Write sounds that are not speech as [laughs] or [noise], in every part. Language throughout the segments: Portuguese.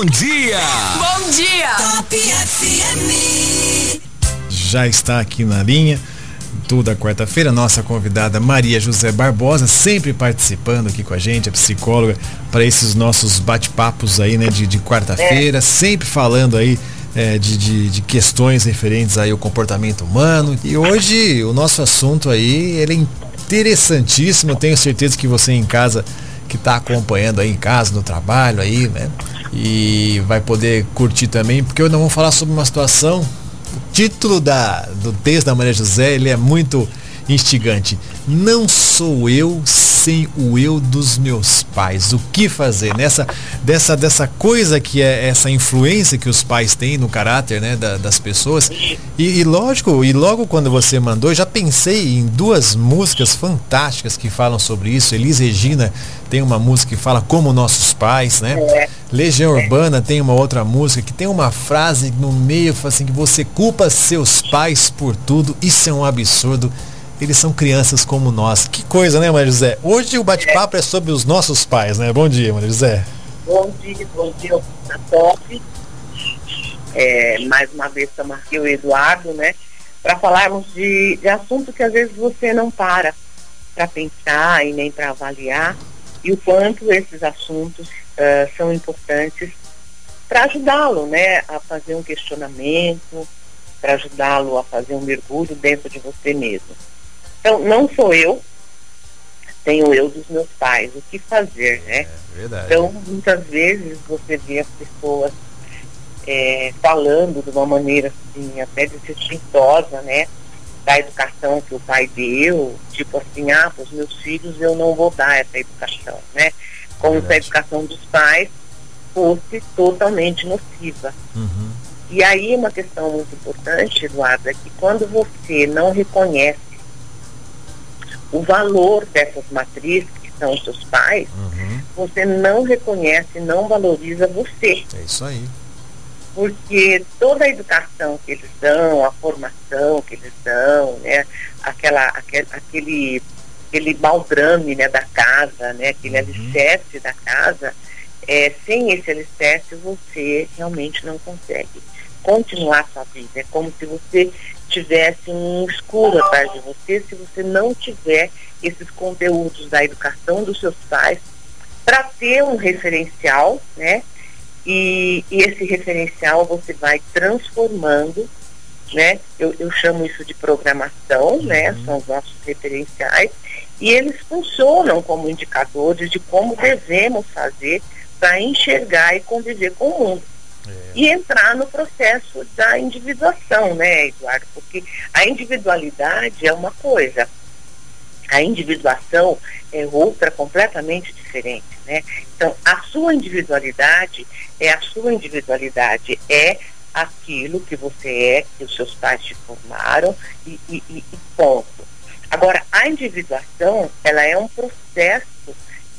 bom dia! Bom dia! Top FM. Já está aqui na linha toda quarta-feira, nossa convidada Maria José Barbosa, sempre participando aqui com a gente, a psicóloga, para esses nossos bate-papos aí, né, de, de quarta-feira, é. sempre falando aí é, de, de, de, questões referentes aí ao comportamento humano. E hoje o nosso assunto aí, ele é interessantíssimo, eu tenho certeza que você em casa que está acompanhando aí em casa, no trabalho aí, né? E vai poder curtir também, porque eu não vou falar sobre uma situação o título da, do texto da Maria José, ele é muito instigante. Não sou eu sem o eu dos meus pais. O que fazer nessa dessa dessa coisa que é essa influência que os pais têm no caráter, né, da, das pessoas. E, e, lógico, e logo quando você mandou, já pensei em duas músicas fantásticas que falam sobre isso. Elis Regina tem uma música que fala como nossos pais, né? É. Legião Urbana tem uma outra música que tem uma frase no meio assim que você culpa seus pais por tudo. Isso é um absurdo eles são crianças como nós. Que coisa, né, Maria José? Hoje o bate-papo é. é sobre os nossos pais, né? Bom dia, Maria José. Bom dia, bom dia, tá top. É, mais uma vez estamos aqui o Eduardo, né? Para falarmos de, de assunto que às vezes você não para para pensar e nem para avaliar e o quanto esses assuntos uh, são importantes para ajudá-lo, né, a fazer um questionamento, para ajudá-lo a fazer um mergulho dentro de você mesmo. Então, não sou eu, tenho eu dos meus pais. O que fazer, né? É, verdade. Então, muitas vezes você vê as pessoas é, falando de uma maneira assim, até desrespeitosa, né? Da educação que o pai deu, tipo assim, ah, para os meus filhos eu não vou dar essa educação, né? Como se a educação dos pais fosse totalmente nociva. Uhum. E aí uma questão muito importante, Eduardo, é que quando você não reconhece o valor dessas matrizes, que são os seus pais, uhum. você não reconhece, não valoriza você. É isso aí. Porque toda a educação que eles dão, a formação que eles dão, né, aquela, aquele, aquele, aquele baldrame né, da casa, né, aquele uhum. alicerce da casa, é, sem esse alicerce você realmente não consegue continuar sua vida. É como se você tivesse um escuro atrás de você se você não tiver esses conteúdos da educação dos seus pais para ter um referencial, né? E, e, esse referencial você vai transformando, né? Eu, eu chamo isso de programação, né? Uhum. São os nossos referenciais e eles funcionam como indicadores de como devemos fazer para enxergar e conviver com o mundo. É. E entrar no processo da individuação, né, Eduardo? Porque a individualidade é uma coisa, a individuação é outra completamente diferente, né? Então, a sua individualidade é a sua individualidade, é aquilo que você é, que os seus pais te formaram e, e, e ponto. Agora, a individuação, ela é um processo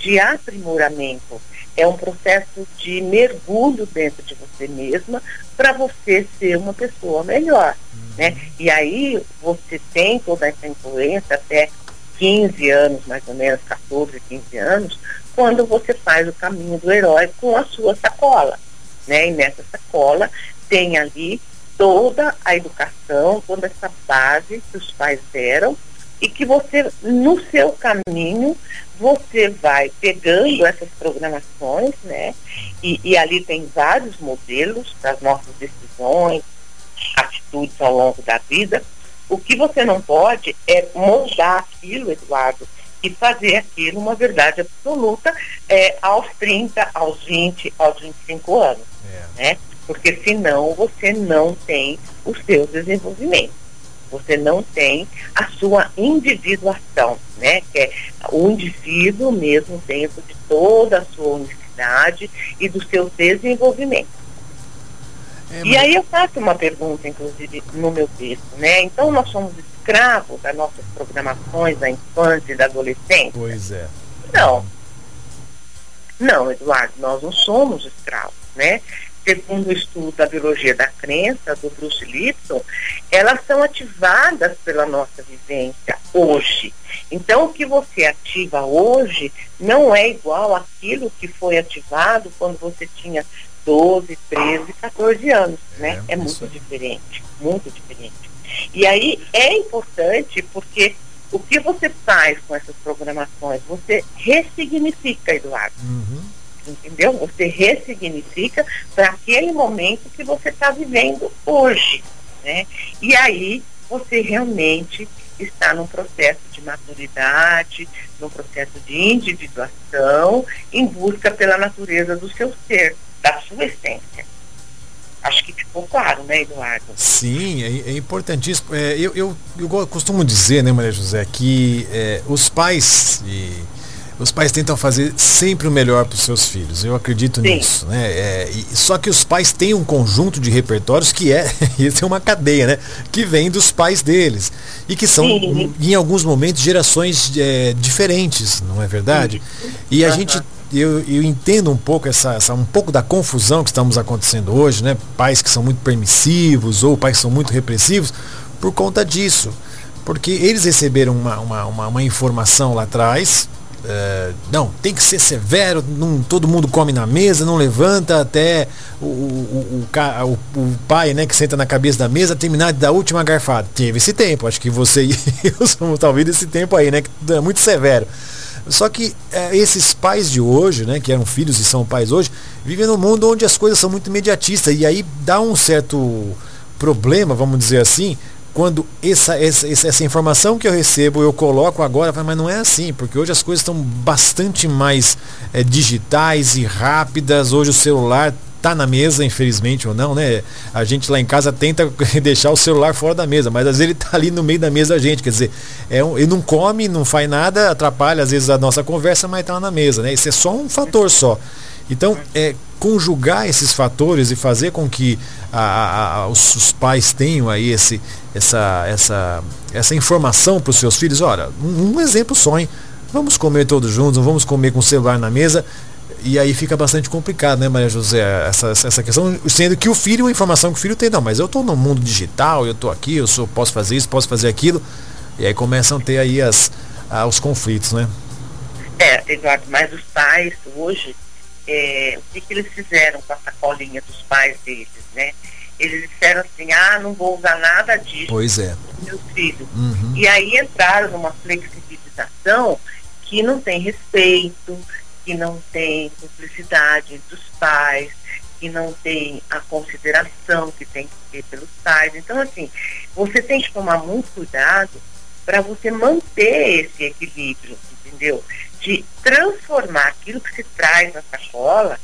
de aprimoramento é um processo de mergulho dentro de você mesma para você ser uma pessoa melhor. Uhum. Né? E aí você tem toda essa influência até 15 anos, mais ou menos, 14, 15 anos, quando você faz o caminho do herói com a sua sacola. Né? E nessa sacola tem ali toda a educação, toda essa base que os pais deram e que você, no seu caminho, você vai pegando essas programações, né? E, e ali tem vários modelos para as nossas decisões, atitudes ao longo da vida. O que você não pode é moldar aquilo, Eduardo, e fazer aquilo uma verdade absoluta é, aos 30, aos 20, aos 25 anos. É. Né? Porque senão você não tem o seu desenvolvimento você não tem a sua individuação, né? Que é o indivíduo mesmo dentro de toda a sua unicidade e do seu desenvolvimento. É, e aí eu faço uma pergunta, inclusive, no meu texto, né? Então nós somos escravos das nossas programações da infância e da adolescência? Pois é. Não. Não, Eduardo, nós não somos escravos, né? Segundo o estudo da biologia da crença, do Bruce Lipton, elas são ativadas pela nossa vivência hoje. Então, o que você ativa hoje não é igual àquilo que foi ativado quando você tinha 12, 13, 14 anos, né? É, É muito diferente, muito diferente. E aí é importante porque o que você faz com essas programações? Você ressignifica, Eduardo, Uhum. Entendeu? Você ressignifica para aquele momento que você está vivendo hoje, né? E aí você realmente está num processo de maturidade, num processo de individuação, em busca pela natureza do seu ser, da sua essência. Acho que ficou claro, né, Eduardo? Sim, é, é importantíssimo. É, eu, eu, eu costumo dizer, né, Maria José, que é, os pais e os pais tentam fazer sempre o melhor para os seus filhos. Eu acredito Sim. nisso, né? É, e- só que os pais têm um conjunto de repertórios que é, [laughs] isso é uma cadeia, né? Que vem dos pais deles e que são, Sim. em alguns momentos, gerações é, diferentes, não é verdade? E a Aham. gente eu, eu entendo um pouco essa, essa- um pouco da confusão que estamos acontecendo hoje, né? Pais que são muito permissivos ou pais que são muito repressivos por conta disso. Porque eles receberam uma, uma, uma, uma informação lá atrás. Eh, não, tem que ser severo, não, todo mundo come na mesa, não levanta até o, o, o, o- pai né, que senta na cabeça da mesa terminar de dar a última garfada. Teve esse tempo, acho que você e [laughs] eu somos talvez desse tempo aí, né? Que é muito severo. Só que eh, esses pais de hoje, né, que eram filhos e são pais hoje, vivem num mundo onde as coisas são muito imediatistas e aí dá um certo problema, vamos dizer assim, quando essa, essa, essa informação que eu recebo eu coloco agora, mas não é assim, porque hoje as coisas estão bastante mais eh, digitais e rápidas. Hoje o celular tá na mesa, infelizmente ou não, né? A gente lá em casa tenta [laughs] deixar o celular fora da mesa, mas às vezes ele tá ali no meio da mesa a gente, quer dizer, é um, ele não come, não faz nada, atrapalha às vezes a nossa conversa, mas tá lá na mesa, né? Isso é só um fator só. Então, é conjugar esses fatores e fazer com que a- a- os, os pais tenham aí esse, essa, essa, essa informação para os seus filhos, olha, um, um exemplo só, hein? Vamos comer todos juntos, não vamos comer com o celular na mesa. E aí fica bastante complicado, né, Maria José? Essa, essa questão, sendo que o filho, a informação que o filho tem, não, mas eu estou no mundo digital, eu estou aqui, eu sou, posso fazer isso, posso fazer aquilo. E aí começam a ter aí as, ah, os conflitos, né? É, Eduardo, mas os pais hoje, é, o que, que eles fizeram com a sacolinha dos pais deles, né? Eles disseram assim, ah, não vou usar nada disso Pois é. com meus filhos. Uhum. E aí entraram numa flexibilização que não tem respeito, que não tem cumplicidade entre os pais, que não tem a consideração que tem que ter pelos pais. Então, assim, você tem que tomar muito cuidado para você manter esse equilíbrio, entendeu? De transformar aquilo que se traz na sacola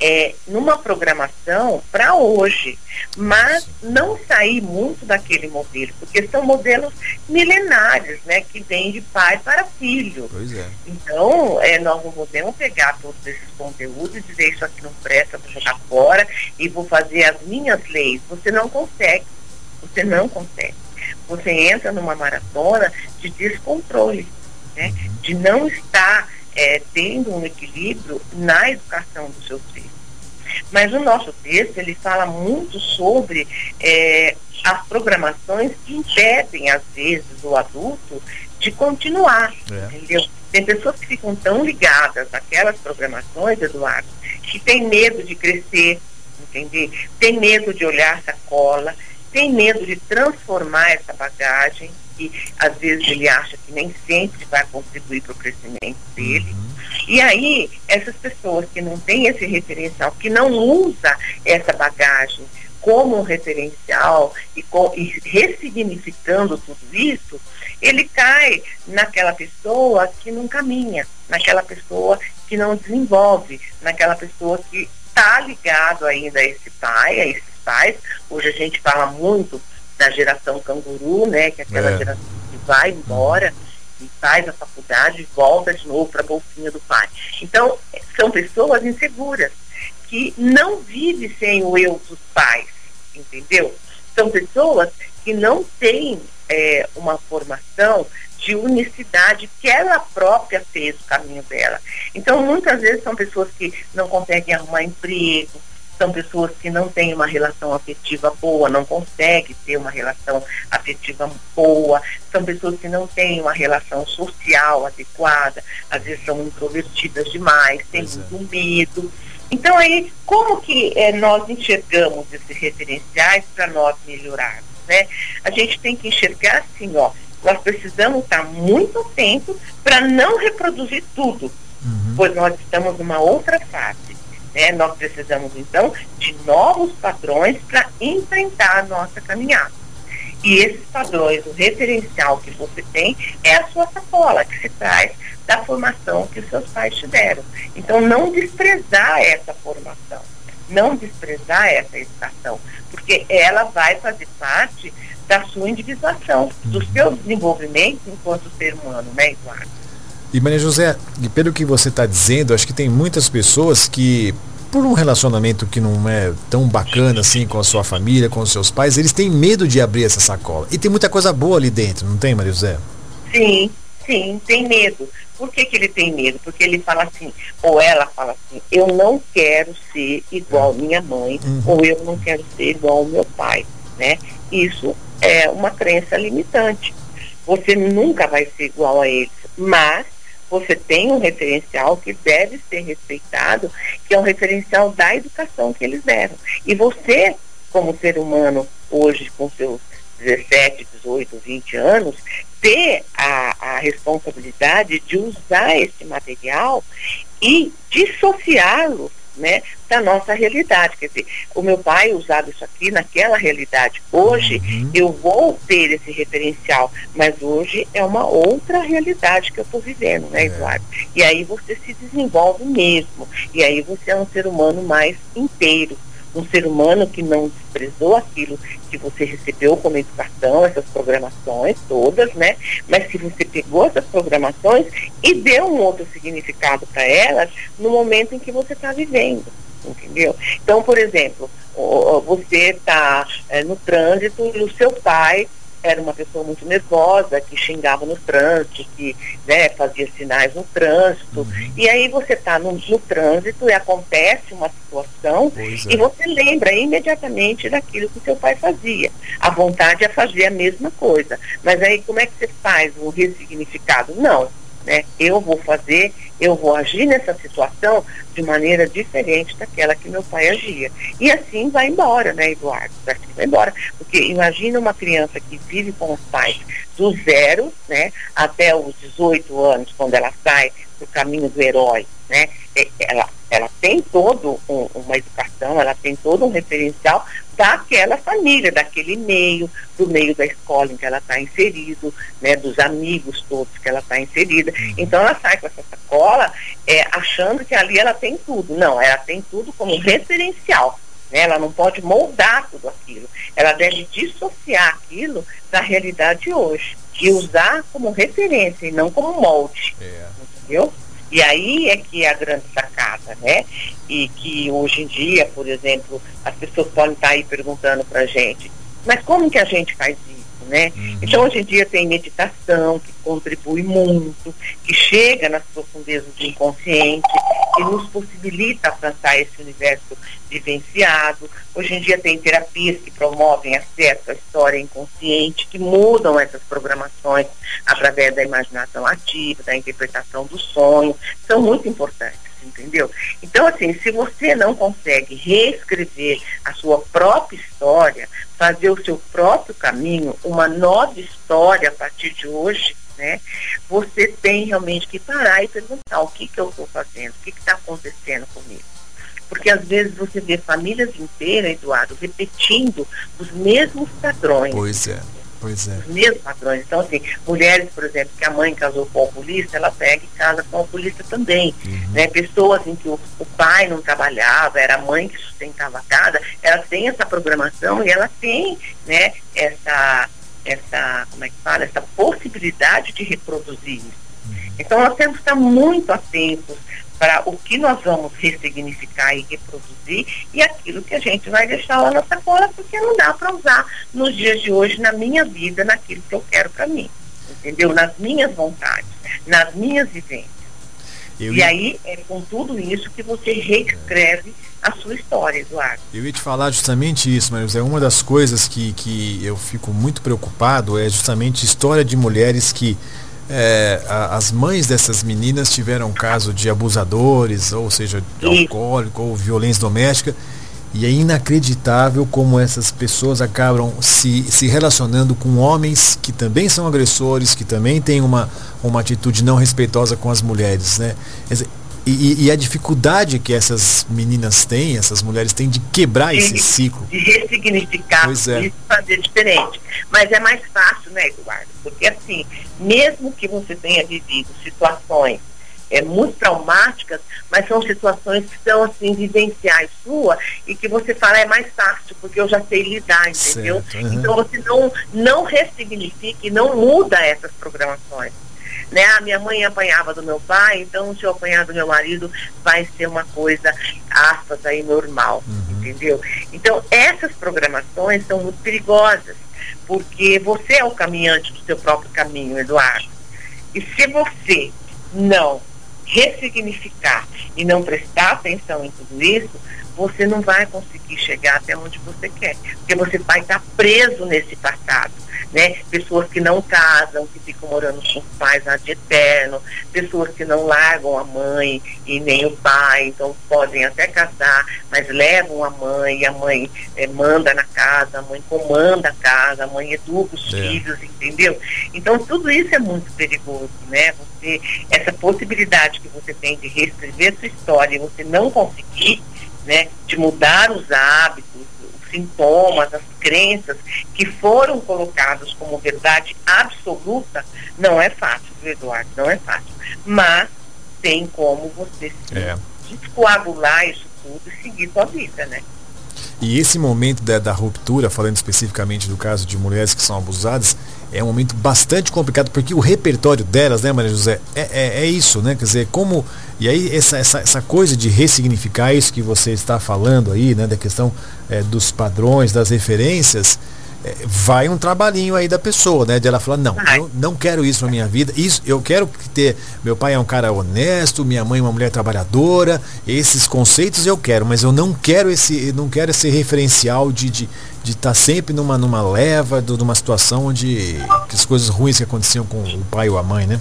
é, numa programação para hoje, mas não sair muito daquele modelo, porque são modelos milenários, né, que vêm de pai para filho. É. Então, é, nós não podemos pegar todos esses conteúdos e dizer isso aqui não presta, vou jogar fora e vou fazer as minhas leis. Você não consegue. Você não consegue. Você entra numa maratona de descontrole, né? de não estar é, tendo um equilíbrio na educação dos seus filhos. Mas o nosso texto, ele fala muito sobre é, as programações que impedem, às vezes, o adulto de continuar, É. entendeu? Tem pessoas que ficam tão ligadas àquelas programações, Eduardo, que tem medo de crescer, entender? Tem medo de olhar sacola, tem medo de transformar essa bagagem, que às vezes ele acha que nem sempre vai contribuir para o crescimento dele. E aí, essas pessoas que não têm esse referencial, que não usa essa bagagem como um referencial e, co- e ressignificando tudo isso, ele cai naquela pessoa que não caminha, naquela pessoa que não desenvolve, naquela pessoa que está ligado ainda a esse pai, a esses pais. Hoje a gente fala muito da geração canguru, né? Que é aquela É. geração que vai embora e faz a faculdade e volta de novo para a bolsinha do pai. Então, são pessoas inseguras que não vivem sem o eu dos pais, entendeu? São pessoas que não têm eh, uma formação de unicidade que ela própria fez o caminho dela. Então, muitas vezes são pessoas que não conseguem arrumar emprego, são pessoas que não têm uma relação afetiva boa, não conseguem ter uma relação afetiva boa, são pessoas que não têm uma relação social adequada, às vezes são introvertidas demais, têm Pois é. muito medo. Então aí, como que é, nós enxergamos esses referenciais para nós melhorarmos, né? A gente tem que enxergar assim, ó, nós precisamos estar muito atentos para não reproduzir tudo, uhum. pois nós estamos numa outra fase. Né? Nós precisamos, então, de novos padrões para enfrentar a nossa caminhada. E esses padrões, o referencial que você tem é a sua sacola, que se traz da formação que os seus pais te deram. Então, não desprezar essa formação, não desprezar essa educação, porque ela vai fazer parte da sua individuação, do uhum. seu desenvolvimento enquanto ser humano, né, Eduardo? E Maria José, pelo que você está dizendo, acho que tem muitas pessoas que, por um relacionamento que não é tão bacana assim com a sua família, com os seus pais, eles têm medo de abrir essa sacola. E tem muita coisa boa ali dentro, não tem, Maria José? Sim, sim, tem medo. Por que, que ele tem medo? Porque ele fala assim, ou ela fala assim, eu não quero ser igual é. minha mãe, uhum. ou eu não quero ser igual meu pai, né? Isso é uma crença limitante. Você nunca vai ser igual a eles, mas você tem um referencial que deve ser respeitado, que é um referencial da educação que eles deram. E você, como ser humano, hoje com seus 17, 18, 20 anos, ter a, a responsabilidade de usar esse material e dissociá-lo né, da nossa realidade. Quer dizer, o meu pai usava isso aqui naquela realidade. Hoje uhum. eu vou ter esse referencial, mas hoje é uma outra realidade que eu estou vivendo, né, é. Eduardo? E aí você se desenvolve mesmo. E aí você é um ser humano mais inteiro um ser humano que não desprezou aquilo que você recebeu como educação, essas programações todas, né? Mas que você pegou essas programações e deu um outro significado para elas no momento em que você está vivendo, entendeu? Então, por exemplo, você está é, no trânsito e o seu pai era uma pessoa muito nervosa, que xingava no trânsito, que né, fazia sinais no trânsito. Uhum. E aí você está no, no, trânsito e acontece uma situação é. e você lembra imediatamente daquilo que seu pai fazia. A vontade é fazer a mesma coisa. Mas aí como é que você faz um ressignificado? Não né? Eu vou fazer, eu vou agir nessa situação de maneira diferente daquela que meu pai agia. E assim vai embora, né, Eduardo? Assim vai embora. Porque imagina uma criança que vive com os pais do zero, né, até os 18 anos, quando ela sai do caminho do herói, né? Ela, ela tem todo um, uma educação, ela tem todo um referencial daquela família, daquele meio, do meio da escola em que ela está inserido, né, dos amigos todos que ela está inserida. Uhum. Então ela sai com essa sacola é, achando que ali ela tem tudo. Não, ela tem tudo como referencial. Né? Ela não pode moldar tudo aquilo. Ela deve dissociar aquilo da realidade hoje e usar como referência e não como molde. É. Entendeu? E aí é que é a grande sacada, né? E que hoje em dia, por exemplo, as pessoas podem estar aí perguntando para a gente, mas como que a gente faz isso? Né? Uhum. Então hoje em dia tem meditação que contribui muito, que chega nas profundezas do inconsciente, que nos possibilita alcançar esse universo vivenciado. Hoje em dia tem terapias que promovem acesso à história inconsciente, que mudam essas programações através da imaginação ativa, da interpretação do sonho, são muito importantes entendeu? Então, assim, se você não consegue reescrever a sua própria história, fazer o seu próprio caminho, uma nova história a partir de hoje, né? Você tem realmente que parar e perguntar o que, que eu estou fazendo, o que está acontecendo comigo. Porque às vezes você vê famílias inteiras, Eduardo, repetindo os mesmos padrões. Pois é. Pois é. Os mesmos padrões. Então, assim, mulheres, por exemplo, que a mãe casou com o polícia, ela pega e casa com o polícia também. Uhum. Né? Pessoas em que o, o, pai não trabalhava, era a mãe que sustentava a casa, ela tem essa programação e ela tem né, essa, essa, como é que fala, essa possibilidade de reproduzir isso. Uhum. Então nós temos que estar muito atentos para o que nós vamos ressignificar e reproduzir e aquilo que a gente vai deixar lá na sacola, porque não dá para usar nos dias de hoje, na minha vida, naquilo que eu quero para mim. Entendeu? Nas minhas vontades, nas minhas vivências. Eu e ia... aí é com tudo isso que você reescreve a sua história, Eduardo. Eu ia te falar justamente isso, mas é uma das coisas que, que eu fico muito preocupado é justamente história de mulheres que é, a, as mães dessas meninas tiveram caso de abusadores, ou seja, de alcoólico ou violência doméstica. E é inacreditável como essas pessoas acabam se, se relacionando com homens que também são agressores, que também têm uma, uma atitude não respeitosa com as mulheres. Né? E, e, a dificuldade que essas meninas têm, essas mulheres têm de quebrar de, esse ciclo. De ressignificar pois é. e fazer diferente. Mas é mais fácil, né, Eduardo? Porque assim, mesmo que você tenha vivido situações é, muito traumáticas, mas são situações que são assim, vivenciais sua e que você fala é mais fácil, porque eu já sei lidar, entendeu? Uhum. Então você não, não ressignifica e não muda essas programações. Né? A minha mãe apanhava do meu pai, então se eu apanhar do meu marido vai ser uma coisa, aspas, aí normal, uhum. entendeu? Então essas programações são muito perigosas, porque você é o caminhante do seu próprio caminho, Eduardo. E se você não ressignificar e não prestar atenção em tudo isso, você não vai conseguir chegar até onde você quer, porque você vai estar preso nesse passado né? Pessoas que não casam, que ficam morando com os pais de eterno, pessoas que não largam a mãe e nem o pai, então podem até casar, mas levam a mãe, a mãe é, manda na casa, a mãe comanda a casa, a mãe educa os é. filhos, entendeu? Então tudo isso é muito perigoso, né? Você, essa possibilidade que você tem de reescrever sua história e você não conseguir, né, de mudar os hábitos, sintomas, as crenças que foram colocados como verdade absoluta, não é fácil, Eduardo, não é fácil. Mas tem como você é. descoagular isso tudo e seguir sua vida, né? E esse momento da, da, ruptura, falando especificamente do caso de mulheres que são abusadas, é um momento bastante complicado, porque o repertório delas, né, Maria José, é, é, é isso, né? Quer dizer, como. E aí, essa, essa, essa coisa de ressignificar isso que você está falando aí, né, da questão é, dos padrões, das referências, vai um trabalhinho aí da pessoa, né? De ela falar, não, eu não quero isso na minha vida, isso, eu quero ter. Meu pai é um cara honesto, minha mãe é uma mulher trabalhadora, esses conceitos eu quero, mas eu não quero esse, não quero esse referencial de estar de, de tá sempre numa, numa leva, de, numa situação onde as coisas ruins que aconteciam com o pai ou a mãe, né?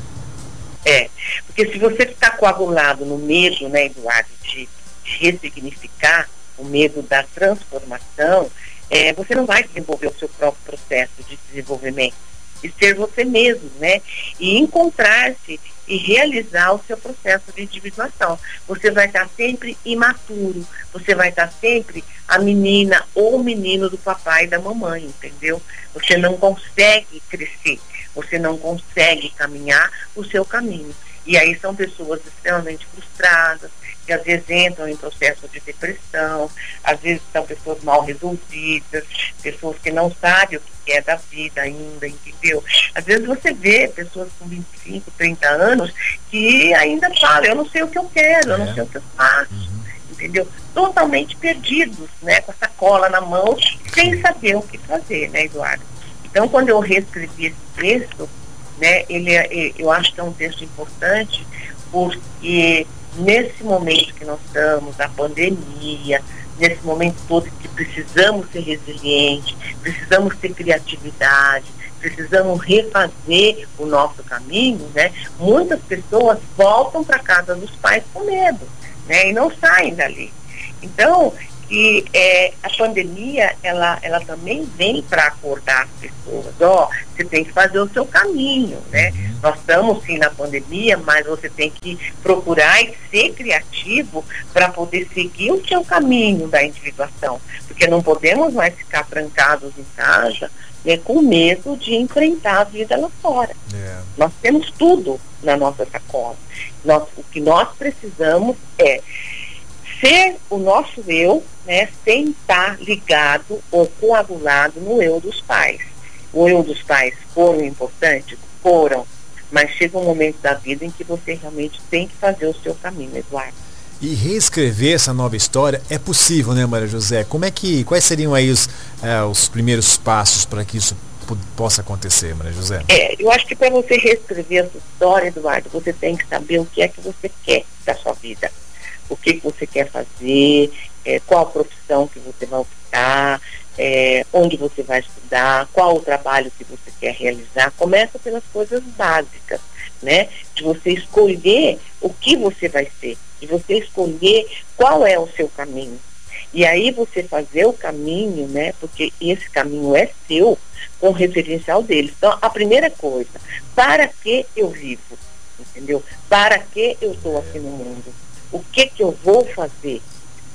É, porque se você está coagulado no medo, né, Eduardo, de, de ressignificar o medo da transformação, é, você não vai desenvolver o seu próprio processo de desenvolvimento e ser você mesmo, né? E encontrar-se e realizar o seu processo de individuação. Você vai estar sempre imaturo, você vai estar sempre a menina ou o menino do papai e da mamãe, entendeu? Você não consegue crescer, você não consegue caminhar o seu caminho. E aí são pessoas extremamente frustradas, que às vezes entram em processo de depressão, às vezes são pessoas mal resolvidas, pessoas que não sabem o que é da vida ainda, entendeu? Às vezes você vê pessoas com 25, 30 anos que ainda falam, eu não sei o que eu quero, eu não é. sei o que eu faço. Uhum. Entendeu? Totalmente perdidos, né? Com a sacola na mão, sem saber o que fazer, né, Eduardo? Então, quando eu reescrevi esse texto, né, ele, é, eu acho que é um texto importante, porque nesse momento que nós estamos, da pandemia, nesse momento todo que precisamos ser resilientes, precisamos ter criatividade, precisamos refazer o nosso caminho, né? Muitas pessoas voltam para casa dos pais com medo, né? E não saem dali. Então, que é, a pandemia ela, ela também vem para acordar as pessoas. Ó, oh, você tem que fazer o seu caminho, né? Uhum. Nós estamos sim na pandemia, mas você tem que procurar e ser criativo para poder seguir o seu caminho da individuação, porque não podemos mais ficar trancados em casa né, com medo de enfrentar a vida lá fora. Yeah. É. Nós temos tudo na nossa sacola. Nós, o que nós precisamos é ser o nosso eu, né, sem estar ligado ou coagulado no eu dos pais. O eu dos pais foram importantes? Foram. Mas chega um momento da vida em que você realmente tem que fazer o seu caminho, Eduardo. E reescrever essa nova história é possível, né, Maria José? Como é que, quais seriam aí os, é, os primeiros passos para que isso possa acontecer, Maria José? É, eu acho que para você reescrever essa história, Eduardo, você tem que saber o que é que você quer da sua vida o que, que você quer fazer, é, qual profissão que você vai optar, é, onde você vai estudar, qual o trabalho que você quer realizar. Começa pelas coisas básicas, né? De você escolher o que você vai ser, de você escolher qual é o seu caminho. E aí você fazer o caminho, né? Porque esse caminho é seu, com o referencial deles. Então, a primeira coisa, para que eu vivo? Entendeu? Para que eu estou aqui no mundo? O que que eu vou fazer?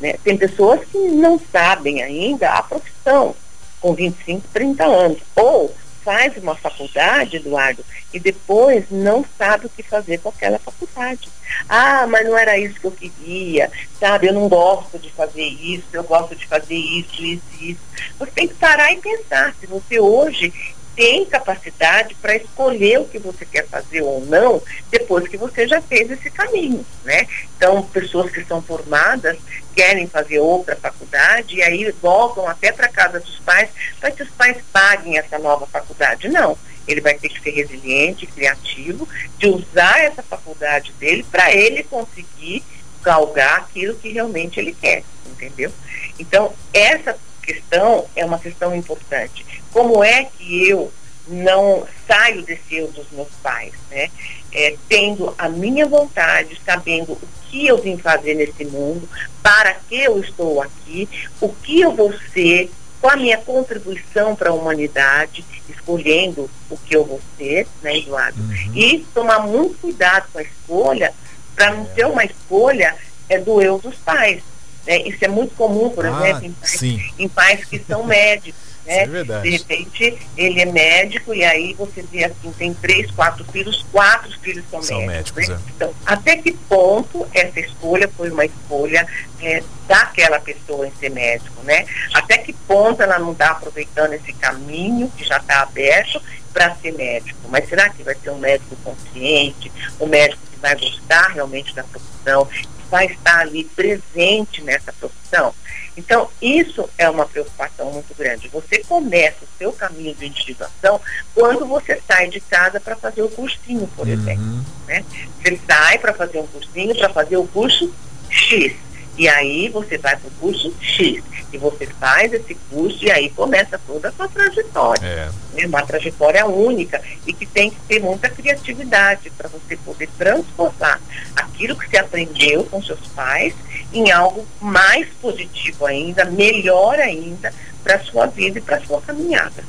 Né? Tem pessoas que não sabem ainda a profissão com 25, 30 anos. Ou faz uma faculdade, Eduardo, e depois não sabe o que fazer com aquela faculdade. Ah, mas não era isso que eu queria, sabe? Eu não gosto de fazer isso, eu gosto de fazer isso, isso, isso. Você tem que parar e pensar se você hoje tem capacidade para escolher o que você quer fazer ou não depois que você já fez esse caminho, né? Então, pessoas que são formadas querem fazer outra faculdade e aí voltam até para casa dos pais para que os pais paguem essa nova faculdade. Não, ele vai ter que ser resiliente, criativo, de usar essa faculdade dele para ele conseguir galgar aquilo que realmente ele quer, entendeu? Então, essa questão é uma questão importante. Como é que eu não saio desse eu dos meus pais, né? É, tendo a minha vontade, sabendo o que eu vim fazer nesse mundo, para que eu estou aqui, o que eu vou ser, qual a minha contribuição para a humanidade, escolhendo o que eu vou ser, né, Eduardo? Uhum. E tomar muito cuidado com a escolha, para não ter uma escolha é, do eu dos pais. Né? Isso é muito comum, por ah, exemplo, em pais, em pais que são médicos. Né? É de repente, ele é médico e aí você vê assim, tem três, quatro filhos, quatro filhos são, são médicos. médicos né? é. Então, até que ponto essa escolha foi uma escolha é, daquela pessoa em ser médico, né? Até que ponto ela não está aproveitando esse caminho que já está aberto para ser médico? Mas será que vai ser um médico consciente, um médico que vai gostar realmente da profissão, vai estar ali presente nessa profissão. Então, isso é uma preocupação muito grande. Você começa o seu caminho de individuação quando você sai de casa para fazer o cursinho, por uhum. exemplo. Né? Você sai para fazer um cursinho, para fazer o curso X. E aí você vai para o curso X. E você faz esse curso e aí começa toda a sua trajetória. É. Né? Uma trajetória única e que tem que ter muita criatividade para você poder transportar aquilo que você aprendeu com seus pais em algo mais positivo ainda, melhor ainda para a sua vida e para a sua caminhada.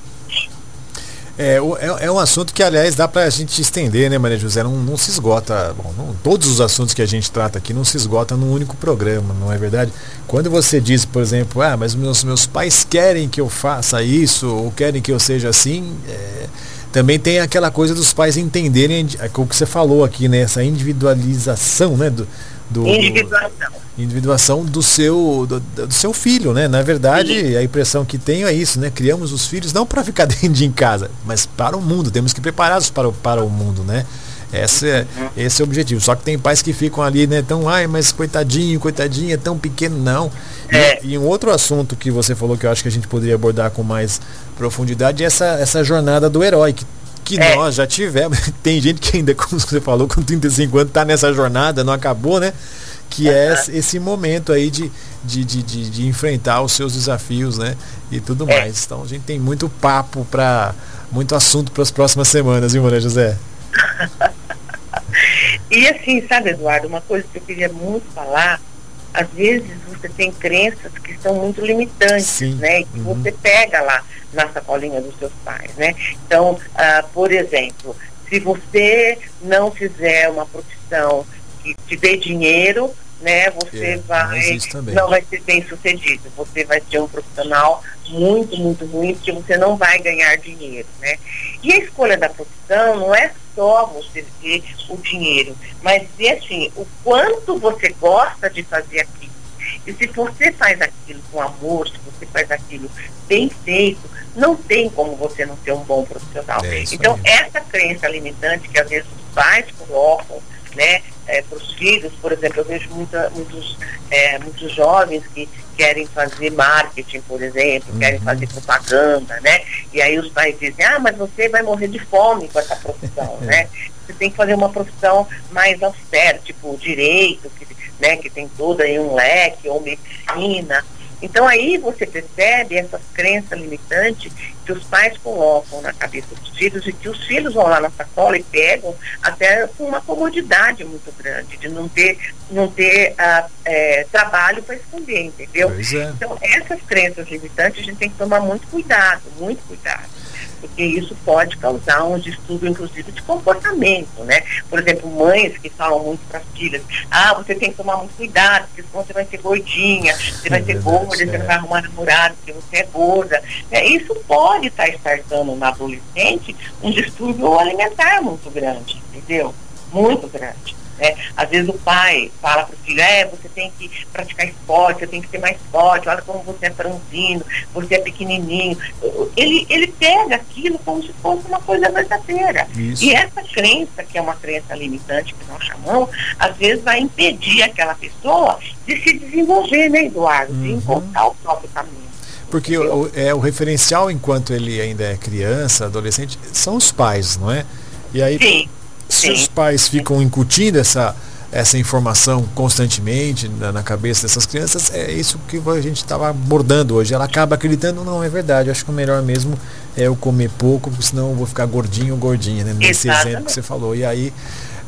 É, é, é, um assunto que, aliás, dá para a gente estender, né, Maria José? Não, não se esgota. Bom, não, todos os assuntos que a gente trata aqui não se esgota num único programa, não é verdade? Quando você diz, por exemplo, ah, mas meus, meus pais querem que eu faça isso, ou querem que eu seja assim, é, também tem aquela coisa dos pais entenderem é, o que você falou aqui, né? Essa individualização, né? Do, do, individuação individuação do seu do, do, seu filho, né? Na verdade, Sim. a impressão que tenho é isso, né? Criamos os filhos não para ficar [laughs] dentro de casa, mas para o mundo. Temos que prepará-los para o, para o mundo, né? Esse é, esse é o objetivo. Só que tem pais que ficam ali, né? Tão, ai, mas coitadinho, coitadinha, é tão pequeno, não. É. E, e, um outro assunto que você falou que eu acho que a gente poderia abordar com mais profundidade é essa, essa jornada do herói, que, que é. nós já tivemos. [laughs] Tem gente que ainda, como você falou, com 35 anos, tá nessa jornada, não acabou, né? que é esse momento aí de, de, de, de, de enfrentar os seus desafios, né? E tudo é. mais. Então a gente tem muito papo para muito assunto para as próximas semanas, viu, Maria José? [laughs] e assim, sabe, Eduardo, uma coisa que eu queria muito falar, às vezes você tem crenças que são muito limitantes, Sim. né? E que uhum. você pega lá na sacolinha dos seus pais, né? Então, uh, por exemplo, se você não fizer uma profissão que te dê dinheiro, né, você é, vai não vai ser bem sucedido. Você vai ser um profissional muito, muito ruim, porque você não vai ganhar dinheiro, né? E a escolha da profissão não é só você ter o dinheiro, mas ver assim, o quanto você gosta de fazer aquilo. E se você faz aquilo com amor, se você faz aquilo bem feito, não tem como você não ser um bom profissional. É então, aí. essa crença limitante que às vezes os pais colocam, né, é, para os filhos, por exemplo, eu vejo muita, muitos, é, muitos jovens que querem fazer marketing, por exemplo, uhum. querem fazer propaganda, né? E aí os pais dizem, ah, mas você vai morrer de fome com essa profissão, [laughs] né? Você tem que fazer uma profissão mais austera, tipo direito, que, né, que tem todo aí um leque, ou medicina. Então aí você percebe essas crenças limitantes que os pais colocam na cabeça dos filhos e que os filhos vão lá na sacola e pegam até com uma comodidade muito grande, de não ter, não ter uh, é, trabalho para esconder, entendeu? É. Então essas crenças limitantes a gente tem que tomar muito cuidado, muito cuidado porque isso pode causar um distúrbio, inclusive, de comportamento, né? Por exemplo, mães que falam muito para as filhas, ah, você tem que tomar muito cuidado, porque senão você vai ser gordinha, você vai ser gorda, você não vai arrumar namorado, porque você é gorda. É, isso pode estar startando na adolescente um distúrbio alimentar muito grande, entendeu? Muito grande. Né? Às vezes o pai fala para o filho, é, você tem que praticar esporte, você tem que ser mais forte, olha como você é franzino, você é pequenininho. Ele, ele pega aquilo como se fosse uma coisa verdadeira. Isso. E essa crença, que é uma crença limitante que nós chamamos, às vezes vai impedir aquela pessoa de se desenvolver, né, Eduardo? Uhum. De encontrar o próprio caminho. Porque o, é, o referencial enquanto ele ainda é criança, adolescente, são os pais, não é? E aí, Sim se os pais ficam incutindo essa, essa informação constantemente na, na, cabeça dessas crianças, é isso que a gente estava abordando hoje. Ela acaba acreditando, não, é verdade, acho que o melhor mesmo é eu comer pouco, porque senão eu vou ficar gordinho ou gordinha, né? Nesse Exatamente. exemplo que você falou. E aí,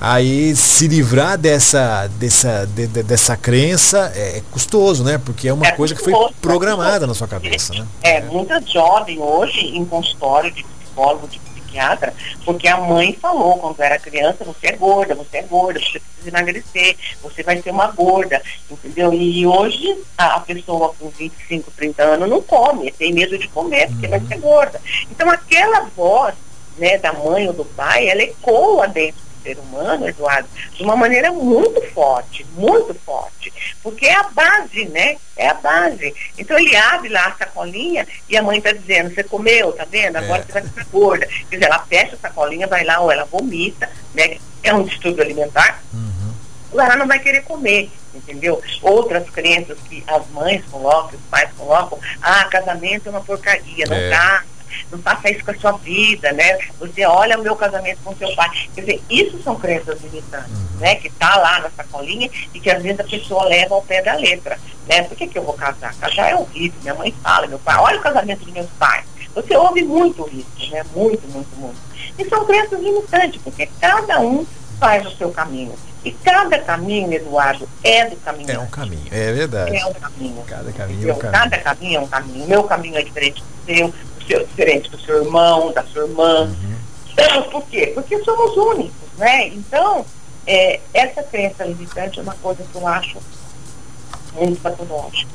aí se livrar dessa, dessa, de, de, dessa crença é custoso, né? Porque é uma é coisa que foi programada na sua cabeça, né? É, é. muitas jovens hoje em consultório de psicólogo, de psiquiatra, porque a mãe falou quando era criança, você é gorda, você é gorda, você precisa emagrecer, você vai ser uma gorda, entendeu? E hoje a, pessoa com 25, 30 anos não come, tem medo de comer, porque uhum. vai ser gorda. Então aquela voz né, da mãe ou do pai, ela ecoa dentro ser humano, Eduardo, de uma maneira muito forte, muito forte, porque é a base, né? É a base. Então ele abre lá a sacolinha e a mãe está dizendo, você comeu, tá vendo? Agora é. você vai ficar gorda. Quer dizer, ela fecha a sacolinha, vai lá, ou ela vomita, né? É um distúrbio alimentar. Uhum. Ela não vai querer comer, entendeu? Outras crenças que as mães colocam, os pais colocam, ah, casamento é uma porcaria, não é. dá não faça isso com a sua vida, né? Você olha o meu casamento com seu pai. Quer dizer, isso são crenças limitantes, uhum. né? Que tá lá na sacolinha e que às vezes a pessoa leva ao pé da letra, né? Por que, que eu vou casar? Casar é horrível, minha mãe fala, meu pai, olha o casamento dos meus pais. Você ouve muito isso, né? Muito, muito, muito. E são crenças limitantes, porque cada um faz o seu caminho. E cada caminho, Eduardo, é do caminho. É um caminho, é verdade. É um caminho. Cada caminho é um caminho. Cada caminho é um caminho. O meu caminho é diferente do seu, seu, diferente do seu irmão, da sua irmã. Uhum. Por quê? Porque somos únicos, né? Então, é, essa crença limitante é uma coisa que eu acho muito patológica.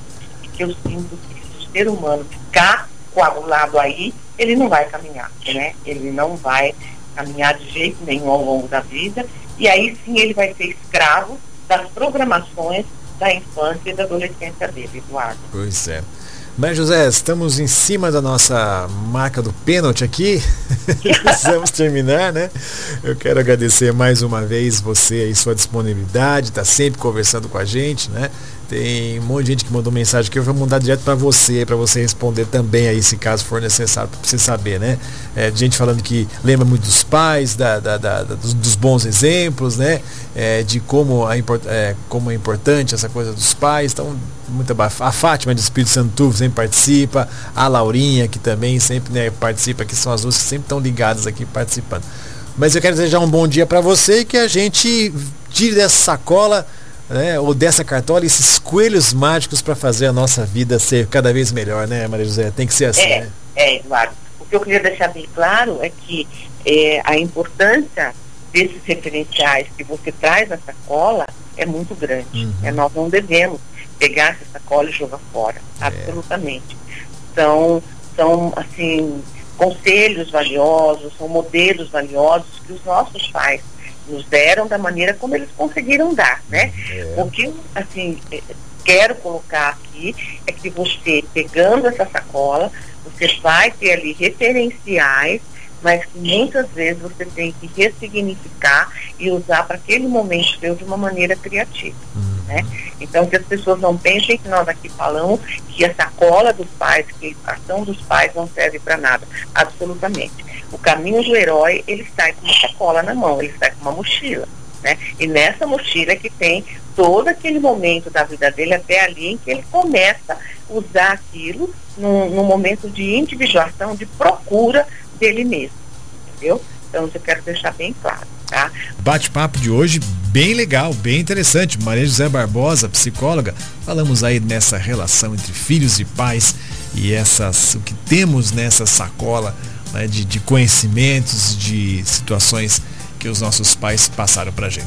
Que eu sinto que se o ser humano ficar coagulado aí, ele não vai caminhar, né? Ele não vai caminhar de jeito nenhum ao longo da vida. E aí sim ele vai ser escravo das programações da infância e da adolescência dele, Eduardo. Pois é. Mas José, estamos em cima da nossa marca do pênalti aqui. [laughs] Precisamos terminar, né? Eu quero agradecer mais uma vez você e sua disponibilidade, está sempre conversando com a gente, né? Tem um monte de gente que mandou mensagem que eu vou mandar direto para você, para você responder também aí, se caso for necessário, para você saber, né? É, gente falando que lembra muito dos pais, da, da, da dos, dos, bons exemplos, né? É, de como, a, é, como é importante essa coisa dos pais. Então, muita A Fátima de Espírito Santo sempre participa, a Laurinha, que também sempre né, participa, que são as duas que sempre estão ligadas aqui participando. Mas eu quero desejar um bom dia para você e que a gente tire dessa sacola né, ou dessa cartola esses coelhos mágicos para fazer a nossa vida ser cada vez melhor, né, Maria José? Tem que ser assim, é, né? É, Eduardo. O que eu queria deixar bem claro é que é, a importância desses referenciais que você traz na sacola é muito grande. Uhum. É, nós não devemos pegar essa sacola e jogar fora, é. absolutamente. São, são, assim, conselhos valiosos, são modelos valiosos que os nossos pais nos deram da maneira como eles conseguiram dar, né? É. O que, assim, é, quero colocar aqui é que você, pegando essa sacola, você vai ter ali referenciais, mas que muitas vezes você tem que ressignificar e usar para aquele momento seu de uma maneira criativa. Uhum. Né? Então, que as pessoas não pensem que nós aqui falamos que a sacola dos pais, que a ação dos pais não serve para nada. Absolutamente. O caminho do herói, ele sai com uma sacola na mão, ele sai com uma mochila. Né? E nessa mochila que tem todo aquele momento da vida dele até ali em que ele começa usar aquilo num, num momento de individuação, de procura dele mesmo, entendeu? Então, eu quero deixar bem claro, tá? Bate-papo de hoje bem legal, bem interessante. Maria José Barbosa, psicóloga, falamos aí nessa relação entre filhos e pais e essas o que temos nessa sacola né, de, de conhecimentos, de situações que os nossos pais passaram pra gente.